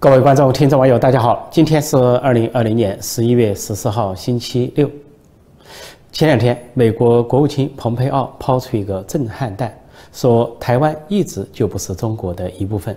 各位观众、听众、网友，大家好！今天是二零二零年十一月十四号，星期六。前两天，美国国务卿蓬佩奥抛出一个震撼弹，说台湾一直就不是中国的一部分。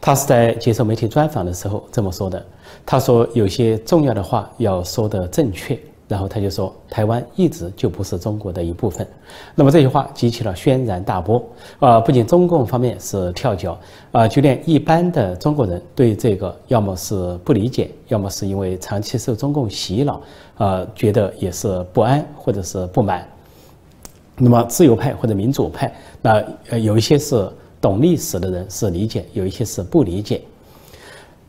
他是在接受媒体专访的时候这么说的。他说：“有些重要的话要说的正确。”然后他就说，台湾一直就不是中国的一部分。那么这句话激起了轩然大波啊！不仅中共方面是跳脚啊，就连一般的中国人对这个要么是不理解，要么是因为长期受中共洗脑啊，觉得也是不安或者是不满。那么自由派或者民主派，那呃有一些是懂历史的人是理解，有一些是不理解。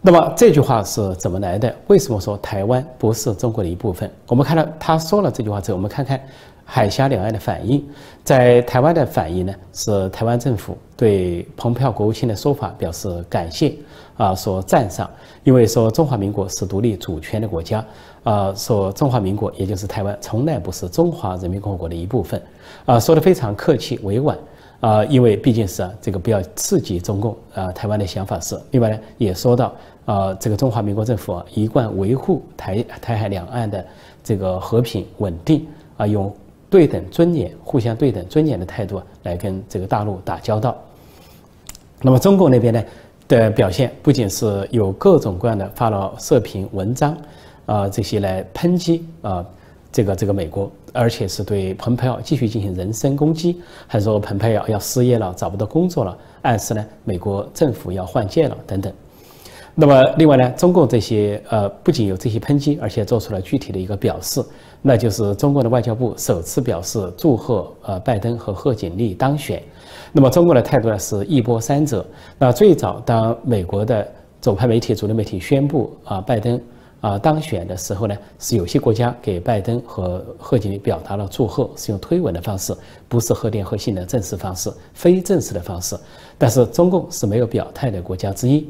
那么这句话是怎么来的？为什么说台湾不是中国的一部分？我们看到他说了这句话之后，我们看看海峡两岸的反应。在台湾的反应呢，是台湾政府对蓬佩奥国务卿的说法表示感谢啊，说赞赏，因为说中华民国是独立主权的国家啊，说中华民国也就是台湾从来不是中华人民共和国的一部分啊，说的非常客气委婉。啊，因为毕竟是，这个不要刺激中共啊。台湾的想法是，另外呢，也说到啊，这个中华民国政府啊，一贯维护台台海两岸的这个和平稳定啊，用对等尊严、互相对等尊严的态度来跟这个大陆打交道。那么中共那边呢的表现，不仅是有各种各样的发了社评文章啊，这些来抨击啊。这个这个美国，而且是对蓬佩奥继续进行人身攻击，还说蓬佩奥要失业了，找不到工作了，暗示呢美国政府要换届了等等。那么另外呢，中共这些呃不仅有这些抨击，而且做出了具体的一个表示，那就是中国的外交部首次表示祝贺呃拜登和贺锦丽当选。那么中国的态度呢是一波三折。那最早当美国的左派媒体、主流媒体宣布啊拜登。啊，当选的时候呢，是有些国家给拜登和贺锦丽表达了祝贺，是用推文的方式，不是贺电贺信的正式方式，非正式的方式。但是中共是没有表态的国家之一。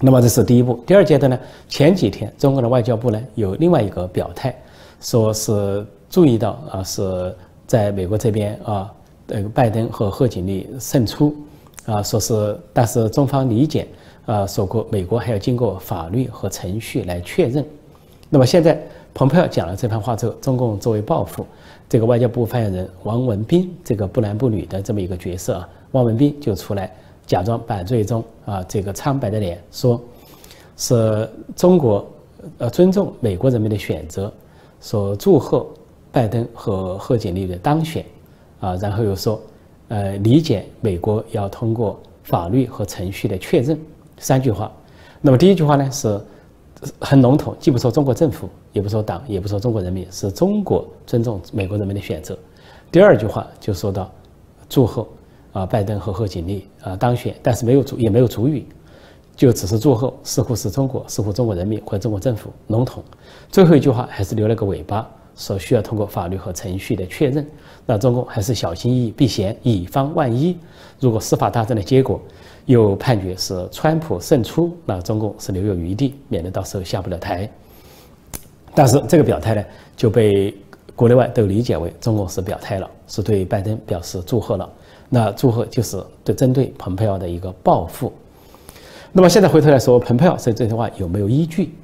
那么这是第一步。第二阶段呢，前几天中国的外交部呢有另外一个表态，说是注意到啊，是在美国这边啊，那个拜登和贺锦丽胜出，啊，说是但是中方理解。啊，说过美国还要经过法律和程序来确认。那么现在，蓬佩奥讲了这番话之后，中共作为报复，这个外交部发言人王文斌这个不男不女的这么一个角色啊，王文斌就出来假装板醉中啊，这个苍白的脸说，是中国呃尊重美国人民的选择，说祝贺拜登和贺锦丽的当选啊，然后又说，呃，理解美国要通过法律和程序的确认。三句话，那么第一句话呢是很笼统，既不说中国政府，也不说党，也不说中国人民，是中国尊重美国人民的选择。第二句话就说到祝贺啊拜登和贺锦丽啊当选，但是没有主也没有主语，就只是祝贺，似乎是中国，似乎中国人民或者中国政府笼统。最后一句话还是留了个尾巴，说需要通过法律和程序的确认。那中共还是小心翼翼避嫌，以防万一，如果司法大战的结果。又判决是川普胜出，那中共是留有余地，免得到时候下不了台。但是这个表态呢，就被国内外都理解为中共是表态了，是对拜登表示祝贺了。那祝贺就是对针对蓬佩奥的一个报复。那么现在回头来说，蓬佩奥说这句话有没有依据？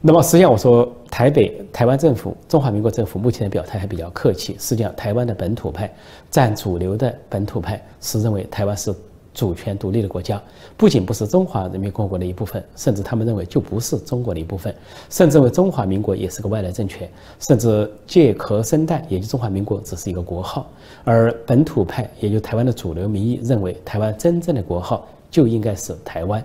那么实际上我说，台北台湾政府、中华民国政府目前的表态还比较客气。实际上，台湾的本土派占主流的本土派是认为台湾是。主权独立的国家不仅不是中华人民共和国的一部分，甚至他们认为就不是中国的一部分，甚至为中华民国也是个外来政权，甚至借壳生蛋，也就中华民国只是一个国号。而本土派，也就台湾的主流民意认为，台湾真正的国号就应该是台湾。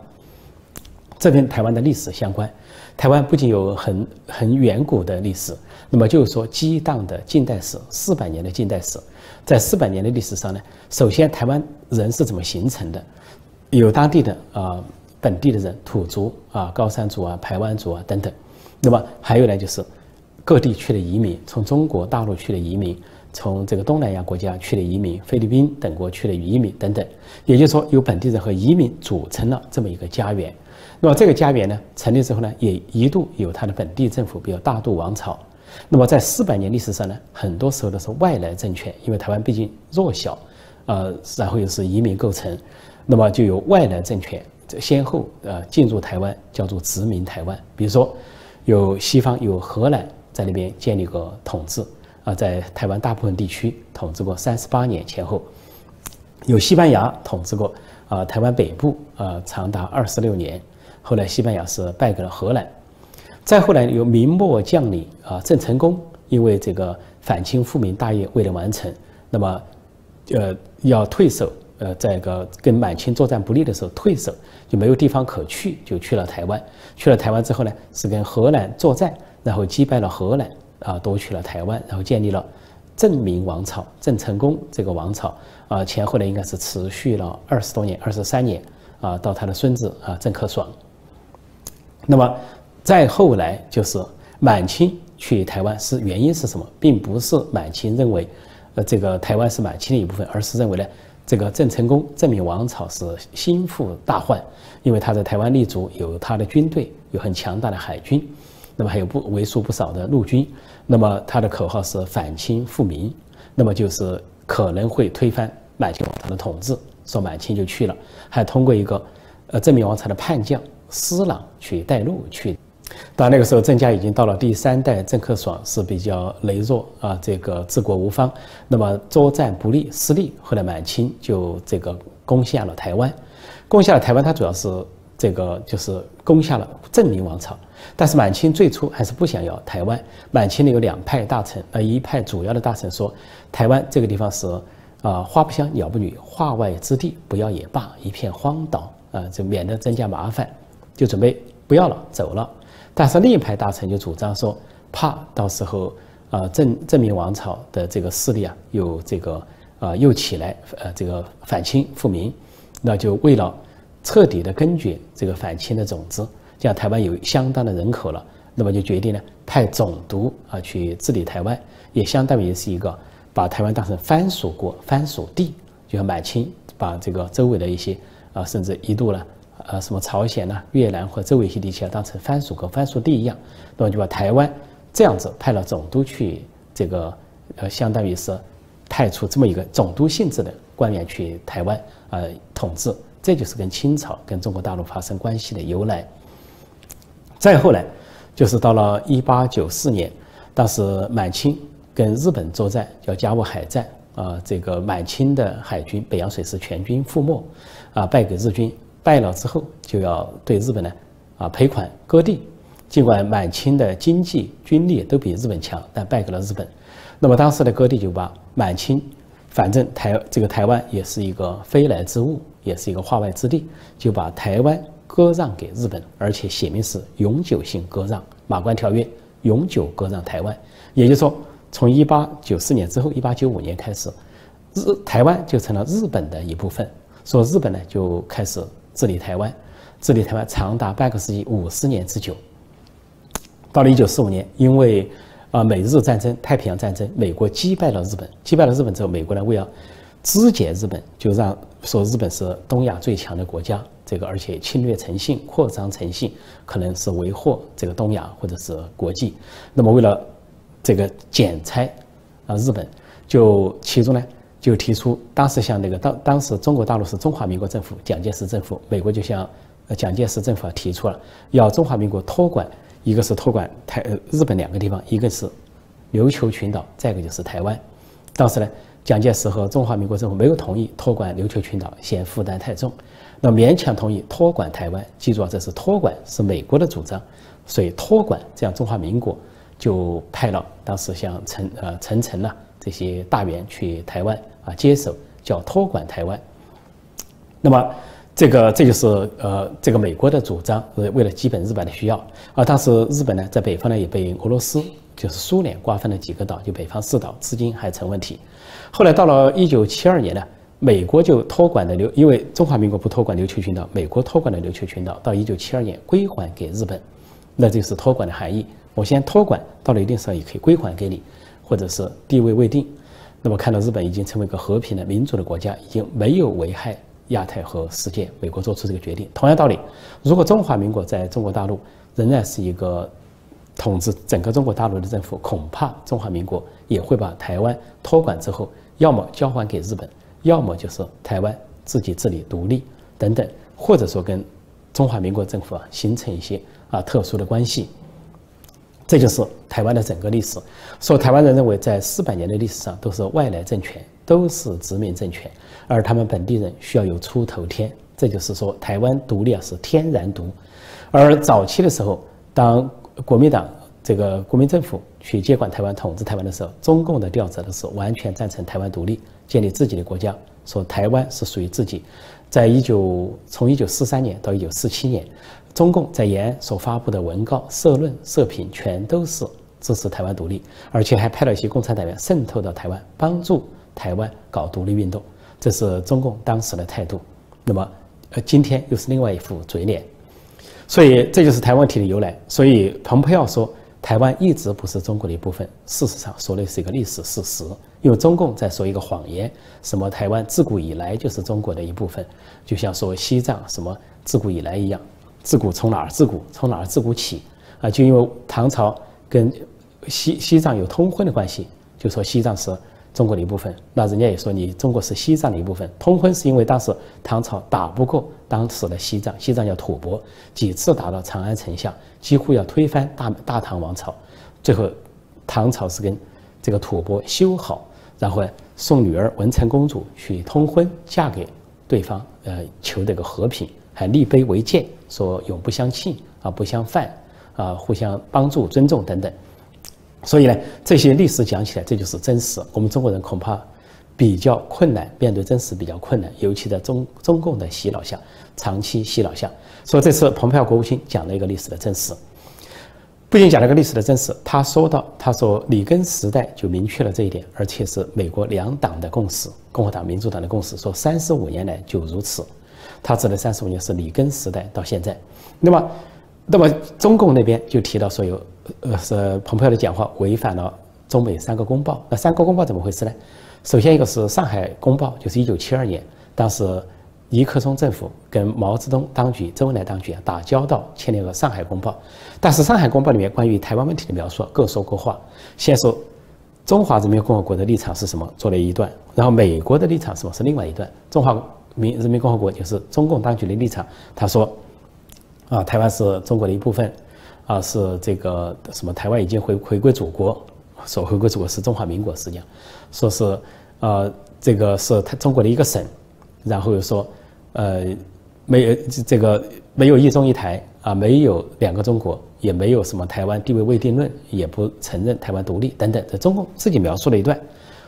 这跟台湾的历史相关。台湾不仅有很很远古的历史，那么就是说激荡的近代史，四百年的近代史。在四百年的历史上呢，首先台湾人是怎么形成的？有当地的啊本地的人，土族啊、高山族啊、排湾族啊等等。那么还有呢，就是各地去的移民，从中国大陆去的移民，从这个东南亚国家去的移民，菲律宾等国去的移民等等。也就是说，由本地人和移民组成了这么一个家园。那么这个家园呢，成立之后呢，也一度有它的本地政府，比如大渡王朝。那么在四百年历史上呢，很多时候都是外来政权，因为台湾毕竟弱小，呃，然后又是移民构成，那么就有外来政权这先后呃进入台湾，叫做殖民台湾。比如说，有西方有荷兰在那边建立过统治啊，在台湾大部分地区统治过三十八年前后，有西班牙统治过啊台湾北部啊长达二十六年，后来西班牙是败给了荷兰。再后来有明末将领啊郑成功，因为这个反清复明大业未能完成，那么呃要退守。呃，在个跟满清作战不利的时候退守，就没有地方可去，就去了台湾。去了台湾之后呢，是跟荷兰作战，然后击败了荷兰，啊，夺取了台湾，然后建立了郑明王朝，郑成功这个王朝，啊，前后呢应该是持续了二十多年，二十三年，啊，到他的孙子啊郑克爽。那么再后来就是满清去台湾是原因是什么？并不是满清认为，呃，这个台湾是满清的一部分，而是认为呢。这个郑成功、郑明王朝是心腹大患，因为他在台湾立足，有他的军队，有很强大的海军，那么还有不为数不少的陆军，那么他的口号是反清复明，那么就是可能会推翻满清王朝的统治，说满清就去了，还通过一个呃郑明王朝的叛将施琅去带路去。到那个时候，郑家已经到了第三代，郑克爽是比较羸弱啊，这个治国无方，那么作战不利，失利。后来满清就这个攻下了台湾，攻下了台湾，它主要是这个就是攻下了郑明王朝。但是满清最初还是不想要台湾，满清呢有两派大臣，呃，一派主要的大臣说，台湾这个地方是啊花不香鸟不语，化外之地，不要也罢，一片荒岛啊，就免得增加麻烦，就准备不要了，走了。但是另一派大臣就主张说，怕到时候，啊，郑郑明王朝的这个势力啊，又这个啊又起来，呃，这个反清复明，那就为了彻底的根绝这个反清的种子，这样台湾有相当的人口了，那么就决定呢派总督啊去治理台湾，也相当于是一个把台湾当成藩属国、藩属地，就像满清把这个周围的一些啊，甚至一度呢。呃，什么朝鲜呐、越南或周围一些地区啊，当成藩属和藩属地一样，那么就把台湾这样子派了总督去，这个呃，相当于是派出这么一个总督性质的官员去台湾呃统治，这就是跟清朝跟中国大陆发生关系的由来。再后来，就是到了一八九四年，当时满清跟日本作战，叫甲午海战啊，这个满清的海军北洋水师全军覆没，啊，败给日军。败了之后，就要对日本呢，啊赔款割地。尽管满清的经济军力都比日本强，但败给了日本。那么当时的割地就把满清，反正台这个台湾也是一个非来之物，也是一个化外之地，就把台湾割让给日本，而且写明是永久性割让，《马关条约》永久割让台湾。也就是说，从一八九四年之后，一八九五年开始，日台湾就成了日本的一部分。说日本呢就开始。治理台湾，治理台湾长达半个世纪，五十年之久。到了一九四五年，因为啊美日战争、太平洋战争，美国击败了日本。击败了日本之后，美国呢为了肢解日本，就让说日本是东亚最强的国家，这个而且侵略成性、扩张成性，可能是为祸这个东亚或者是国际。那么为了这个剪裁啊日本，就其中呢。就提出，当时向那个当当时中国大陆是中华民国政府，蒋介石政府，美国就向蒋介石政府提出了要中华民国托管，一个是托管台日本两个地方，一个是琉球群岛，再一个就是台湾。当时呢，蒋介石和中华民国政府没有同意托管琉球群岛，嫌负担太重，那勉强同意托管台湾。记住啊，这是托管，是美国的主张，所以托管这样中华民国就派了当时像陈呃陈诚呐这些大员去台湾。啊，接手叫托管台湾，那么这个这就是呃这个美国的主张，是为了基本日本的需要。而当时日本呢，在北方呢也被俄罗斯就是苏联瓜分了几个岛，就北方四岛，资金还成问题。后来到了一九七二年呢，美国就托管的琉，因为中华民国不托管琉球群岛，美国托管的琉球群岛，到一九七二年归还给日本，那就是托管的含义。我先托管到了一定时候也可以归还给你，或者是地位未定。那么看到日本已经成为一个和平的民主的国家，已经没有危害亚太和世界，美国做出这个决定。同样道理，如果中华民国在中国大陆仍然是一个统治整个中国大陆的政府，恐怕中华民国也会把台湾托管之后，要么交还给日本，要么就是台湾自己治理独立等等，或者说跟中华民国政府啊形成一些啊特殊的关系。这就是台湾的整个历史。说台湾人认为，在四百年的历史上都是外来政权，都是殖民政权，而他们本地人需要有出头天。这就是说，台湾独立啊是天然独。而早期的时候，当国民党这个国民政府去接管台湾、统治台湾的时候，中共的调子都是完全赞成台湾独立，建立自己的国家，说台湾是属于自己。在一九从一九四三年到一九四七年。中共在延安所发布的文告、社论、社评，全都是支持台湾独立，而且还派了一些共产党员渗透到台湾，帮助台湾搞独立运动。这是中共当时的态度。那么，呃，今天又是另外一副嘴脸。所以，这就是台湾问题的由来。所以，蓬佩奥说台湾一直不是中国的一部分，事实上说的是一个历史事实。因为中共在说一个谎言，什么台湾自古以来就是中国的一部分，就像说西藏什么自古以来一样。自古从哪儿自古？从哪儿自古起？啊，就因为唐朝跟西西藏有通婚的关系，就说西藏是中国的一部分。那人家也说你中国是西藏的一部分。通婚是因为当时唐朝打不过当时的西藏，西藏叫吐蕃，几次打到长安城下，几乎要推翻大大唐王朝。最后唐朝是跟这个吐蕃修好，然后送女儿文成公主去通婚，嫁给对方，呃，求这个和平。还立碑为鉴，说永不相弃啊，不相犯啊，互相帮助、尊重等等。所以呢，这些历史讲起来，这就是真实。我们中国人恐怕比较困难，面对真实比较困难，尤其在中中共的洗脑下，长期洗脑下。所以这次蓬佩奥国务卿讲了一个历史的真实，不仅讲了个历史的真实，他说到，他说里根时代就明确了这一点，而且是美国两党的共识，共和党、民主党的共识，说三十五年来就如此。他指的三十五年是里根时代到现在，那么，那么中共那边就提到说有，呃，是蓬佩奥的讲话违反了中美三个公报。那三个公报怎么回事呢？首先一个是上海公报，就是一九七二年，当时尼克松政府跟毛泽东当局、周恩来当局啊打交道，签了个上海公报。但是上海公报里面关于台湾问题的描述各说各话。先说中华人民共和国的立场是什么，做了一段，然后美国的立场什么是另外一段。中华。民人民共和国就是中共当局的立场。他说：“啊，台湾是中国的一部分，啊，是这个什么？台湾已经回回归祖国，说回归祖国是中华民国，实际上说是，呃，这个是他中国的一个省。然后又说，呃，没有这个没有一中一台啊，没有两个中国，也没有什么台湾地位未定论，也不承认台湾独立等等。这中共自己描述了一段。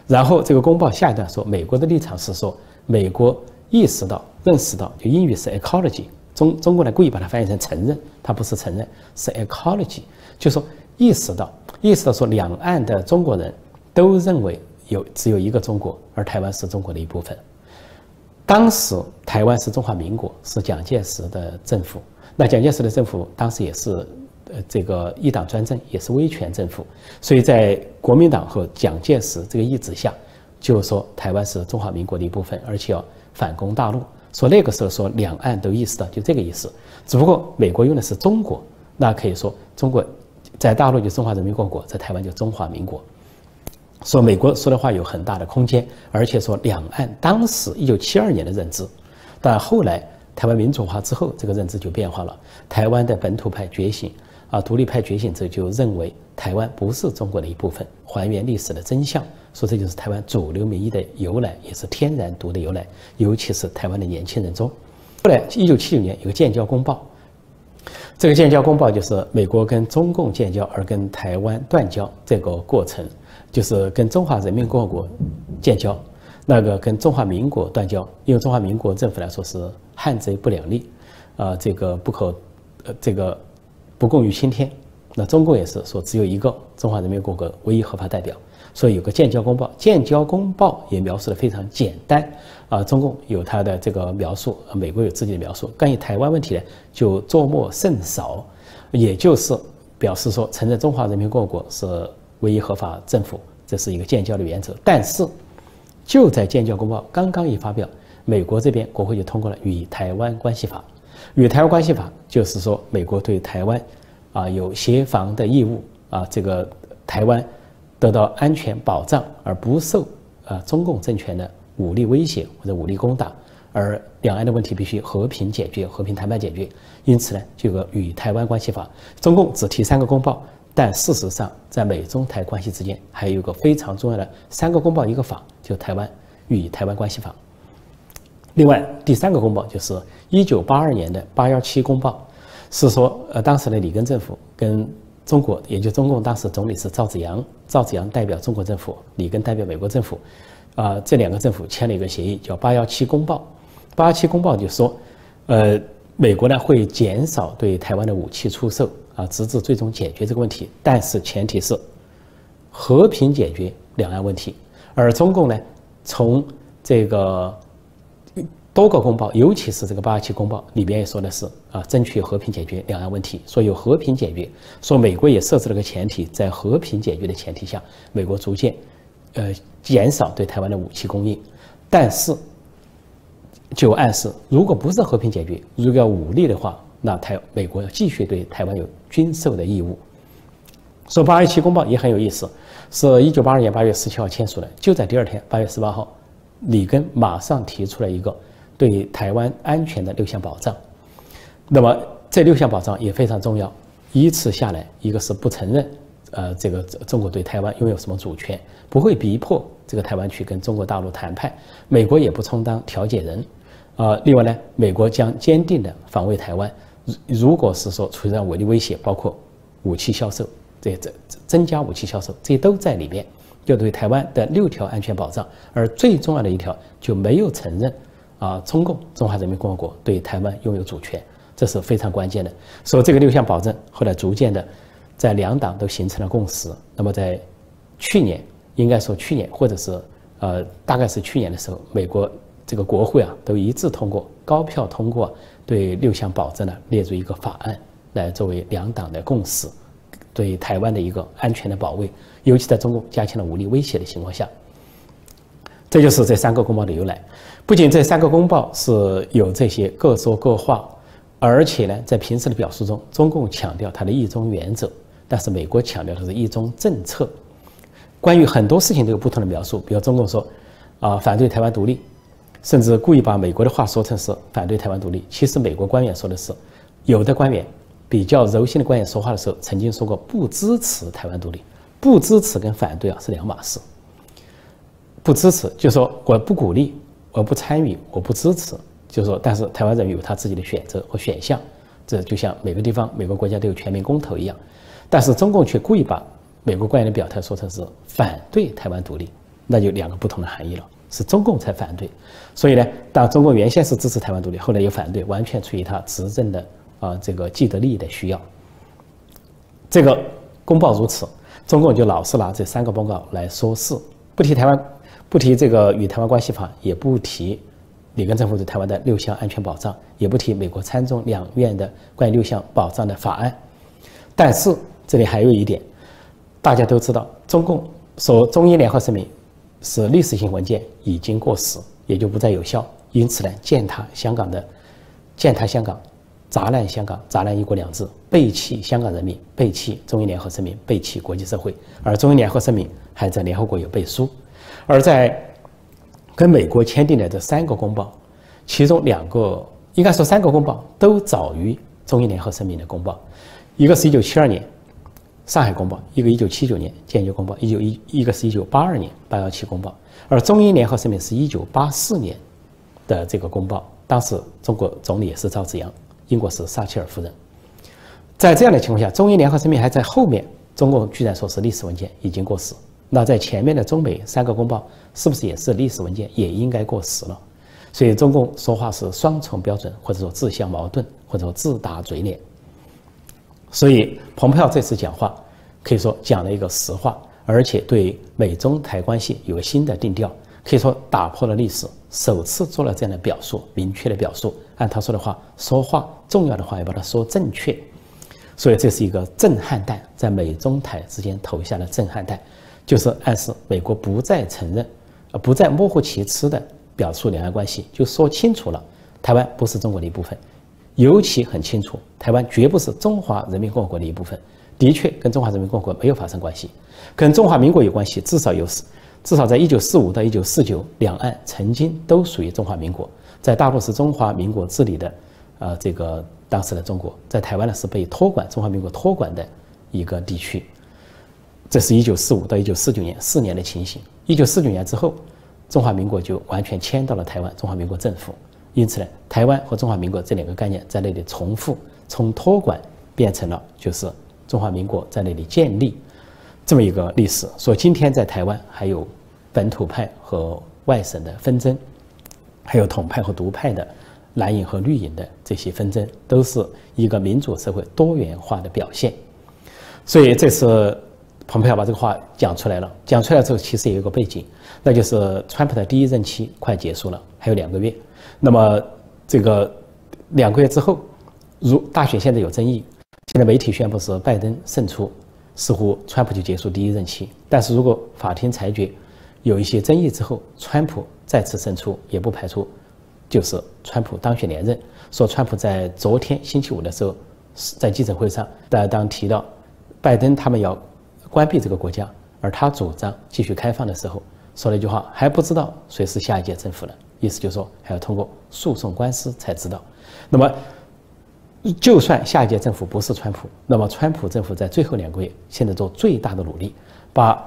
然后这个公报下一段说，美国的立场是说，美国。”意识到、认识到，就英语是 ecology，中中国呢故意把它翻译成承认，它不是承认，是 ecology，就说意识到，意识到说两岸的中国人都认为有只有一个中国，而台湾是中国的一部分。当时台湾是中华民国，是蒋介石的政府，那蒋介石的政府当时也是呃这个一党专政，也是威权政府，所以在国民党和蒋介石这个意志下，就是说台湾是中华民国的一部分，而且要。反攻大陆，说那个时候说两岸都意识到，就这个意思。只不过美国用的是中国，那可以说中国在大陆就中华人民共和国，在台湾就中华民国。说美国说的话有很大的空间，而且说两岸当时一九七二年的认知，但后来台湾民主化之后，这个认知就变化了。台湾的本土派觉醒啊，独立派觉醒之后，就认为台湾不是中国的一部分，还原历史的真相。说这就是台湾主流民意的由来，也是天然独的由来，尤其是台湾的年轻人中。后来，一九七九年有个建交公报，这个建交公报就是美国跟中共建交而跟台湾断交这个过程，就是跟中华人民共和国建交，那个跟中华民国断交，因为中华民国政府来说是汉贼不两立，啊，这个不可，呃，这个不共于青天。那中共也是说只有一个中华人民共和国唯一合法代表。所以有个建交公报，建交公报也描述的非常简单啊。中共有他的这个描述，美国有自己的描述。关于台湾问题呢，就作墨甚少，也就是表示说承认中华人民共和国是唯一合法政府，这是一个建交的原则。但是就在建交公报刚刚一发表，美国这边国会就通过了《与台湾关系法》。《与台湾关系法》就是说美国对台湾啊有协防的义务啊，这个台湾。得到安全保障，而不受啊中共政权的武力威胁或者武力攻打，而两岸的问题必须和平解决、和平谈判解决。因此呢，就有个与台湾关系法。中共只提三个公报，但事实上，在美中台关系之间，还有个非常重要的三个公报一个法，就台湾与台湾关系法。另外，第三个公报就是一九八二年的八幺七公报，是说，呃，当时的里根政府跟中国，也就中共当时总理是赵紫阳，赵紫阳代表中国政府，里根代表美国政府，啊，这两个政府签了一个协议，叫八幺七公报。八幺七公报就说，呃。美国呢会减少对台湾的武器出售啊，直至最终解决这个问题。但是前提是和平解决两岸问题。而中共呢，从这个多个公报，尤其是这个八二七公报里边也说的是啊，争取和平解决两岸问题。说有和平解决，说美国也设置了个前提，在和平解决的前提下，美国逐渐呃减少对台湾的武器供应。但是。就暗示，如果不是和平解决，如果要武力的话，那台美国要继续对台湾有军售的义务。说八二七公报也很有意思，是一九八二年八月十七号签署的，就在第二天八月十八号，里根马上提出了一个对台湾安全的六项保障。那么这六项保障也非常重要，依次下来，一个是不承认，呃，这个中国对台湾拥有什么主权，不会逼迫这个台湾去跟中国大陆谈判，美国也不充当调解人。啊，另外呢，美国将坚定地防卫台湾。如如果是说出现武力威胁，包括武器销售，这这增加武器销售，这些都在里面，就对台湾的六条安全保障。而最重要的一条就没有承认啊，中共中华人民共和国对台湾拥有主权，这是非常关键的。所以这个六项保证后来逐渐的在两党都形成了共识。那么在去年，应该说去年或者是呃，大概是去年的时候，美国。这个国会啊，都一致通过，高票通过对六项保证呢列入一个法案，来作为两党的共识，对台湾的一个安全的保卫，尤其在中共加强了武力威胁的情况下，这就是这三个公报的由来。不仅这三个公报是有这些各说各话，而且呢，在平时的表述中，中共强调它的一中原则，但是美国强调的是一中政策。关于很多事情都有不同的描述，比如中共说啊，反对台湾独立。甚至故意把美国的话说成是反对台湾独立，其实美国官员说的是，有的官员比较柔性的官员说话的时候曾经说过不支持台湾独立，不支持跟反对啊是两码事。不支持就说我不鼓励，我不参与，我不支持，就说但是台湾人有他自己的选择和选项，这就像每个地方每个国家都有全民公投一样，但是中共却故意把美国官员的表态说成是反对台湾独立，那就两个不同的含义了。是中共才反对，所以呢，当中共原先是支持台湾独立，后来又反对，完全出于他执政的啊这个既得利益的需要。这个公报如此，中共就老是拿这三个公告来说事，不提台湾，不提这个与台湾关系法，也不提里根政府对台湾的六项安全保障，也不提美国参众两院的关于六项保障的法案。但是这里还有一点，大家都知道，中共说中英联合声明。是历史性文件已经过时，也就不再有效。因此呢，践踏香港的，践踏香港，砸烂香港，砸烂一国两制，背弃香港人民，背弃中英联合声明，背弃国际社会。而中英联合声明还在联合国有背书。而在跟美国签订的这三个公报，其中两个应该说三个公报都早于中英联合声明的公报，一个是一九七二年。上海公报，一个一九七九年坚决公报，一九一一个是一九八二年八幺七公报，而中英联合声明是一九八四年的这个公报，当时中国总理也是赵紫阳，英国是撒切尔夫人。在这样的情况下，中英联合声明还在后面，中国居然说是历史文件已经过时，那在前面的中美三个公报是不是也是历史文件，也应该过时了？所以中共说话是双重标准，或者说自相矛盾，或者说自打嘴脸。所以，蓬佩奥这次讲话可以说讲了一个实话，而且对美中台关系有个新的定调，可以说打破了历史，首次做了这样的表述，明确的表述。按他说的话，说话重要的话要把它说正确。所以这是一个震撼弹，在美中台之间投下了震撼弹，就是暗示美国不再承认，呃，不再模糊其词的表述两岸关系，就说清楚了，台湾不是中国的一部分。尤其很清楚，台湾绝不是中华人民共和国的一部分，的确跟中华人民共和国没有发生关系，跟中华民国有关系，至少有至少在一九四五到一九四九，两岸曾经都属于中华民国。在大陆是中华民国治理的，呃，这个当时的中国，在台湾呢是被托管中华民国托管的一个地区。这是一九四五到一九四九年四年的情形。一九四九年之后，中华民国就完全迁到了台湾，中华民国政府。因此呢，台湾和中华民国这两个概念在那里重复，从托管变成了就是中华民国在那里建立。这么一个历史，所以今天在台湾还有本土派和外省的纷争，还有统派和独派的蓝营和绿营的这些纷争，都是一个民主社会多元化的表现。所以这次蓬佩奥把这个话讲出来了，讲出来之后其实也有个背景，那就是川普的第一任期快结束了，还有两个月。那么这个两个月之后，如大选现在有争议，现在媒体宣布是拜登胜出。似乎川普就结束第一任期，但是如果法庭裁决有一些争议之后，川普再次胜出，也不排除就是川普当选连任。说川普在昨天星期五的时候，在记者会上，大家当提到拜登他们要关闭这个国家，而他主张继续开放的时候，说了一句话：还不知道谁是下一届政府呢？意思就是说还要通过诉讼官司才知道。那么。就算下一届政府不是川普，那么川普政府在最后两个月现在做最大的努力，把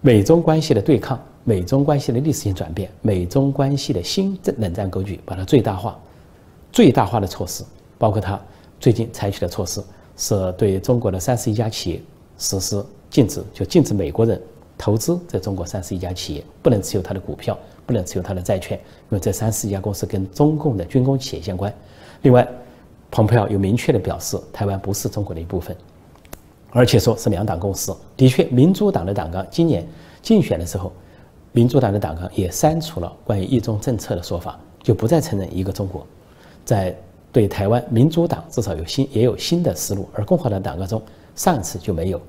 美中关系的对抗、美中关系的历史性转变、美中关系的新冷战格局，把它最大化。最大化的措施，包括他最近采取的措施，是对中国的三十一家企业实施禁止，就禁止美国人投资在中国三十一家企业，不能持有他的股票，不能持有他的债券，因为这三十一家公司跟中共的军工企业相关。另外。蓬佩奥有明确的表示，台湾不是中国的一部分，而且说是两党共识。的确，民主党的党纲今年竞选的时候，民主党的党纲也删除了关于一中政策的说法，就不再承认一个中国。在对台湾，民主党至少有新也有新的思路，而共和党党纲中上次就没有，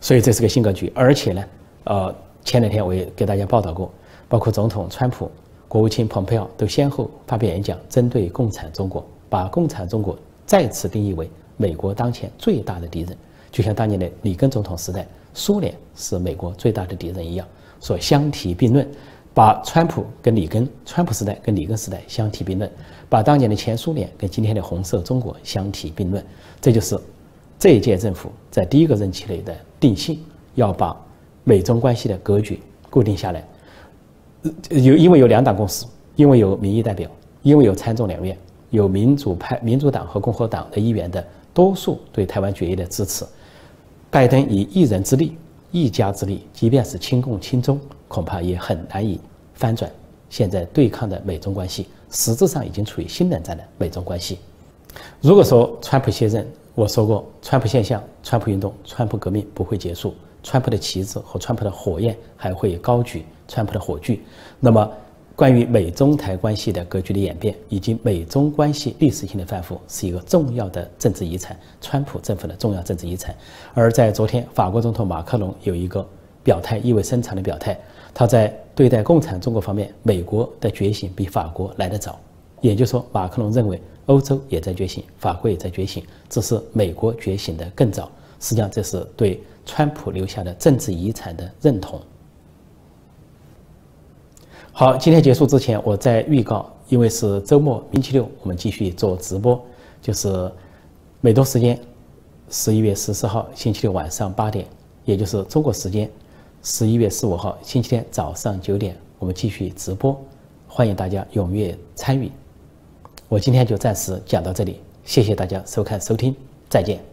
所以这是个新格局。而且呢，呃，前两天我也给大家报道过，包括总统川普、国务卿蓬佩奥都先后发表演讲，针对共产中国。把共产中国再次定义为美国当前最大的敌人，就像当年的里根总统时代，苏联是美国最大的敌人一样，所相提并论，把川普跟里根，川普时代跟里根时代相提并论，把当年的前苏联跟今天的红色中国相提并论，这就是这一届政府在第一个任期内的定性，要把美中关系的格局固定下来。有因为有两党共识，因为有民意代表，因为有参众两院。有民主派、民主党和共和党的议员的多数对台湾决议的支持，拜登以一人之力、一家之力，即便是亲共亲中，恐怕也很难以翻转现在对抗的美中关系。实质上已经处于新冷战的美中关系。如果说川普卸任，我说过，川普现象、川普运动、川普革命不会结束，川普的旗帜和川普的火焰还会高举，川普的火炬，那么。关于美中台关系的格局的演变，以及美中关系历史性的反复，是一个重要的政治遗产，川普政府的重要政治遗产。而在昨天，法国总统马克龙有一个表态，意味深长的表态，他在对待共产中国方面，美国的觉醒比法国来得早。也就是说，马克龙认为欧洲也在觉醒，法国也在觉醒，只是美国觉醒的更早。实际上，这是对川普留下的政治遗产的认同。好，今天结束之前，我再预告，因为是周末，星期六我们继续做直播，就是美东时间十一月十四号星期六晚上八点，也就是中国时间十一月十五号星期天早上九点，我们继续直播，欢迎大家踊跃参与。我今天就暂时讲到这里，谢谢大家收看收听，再见。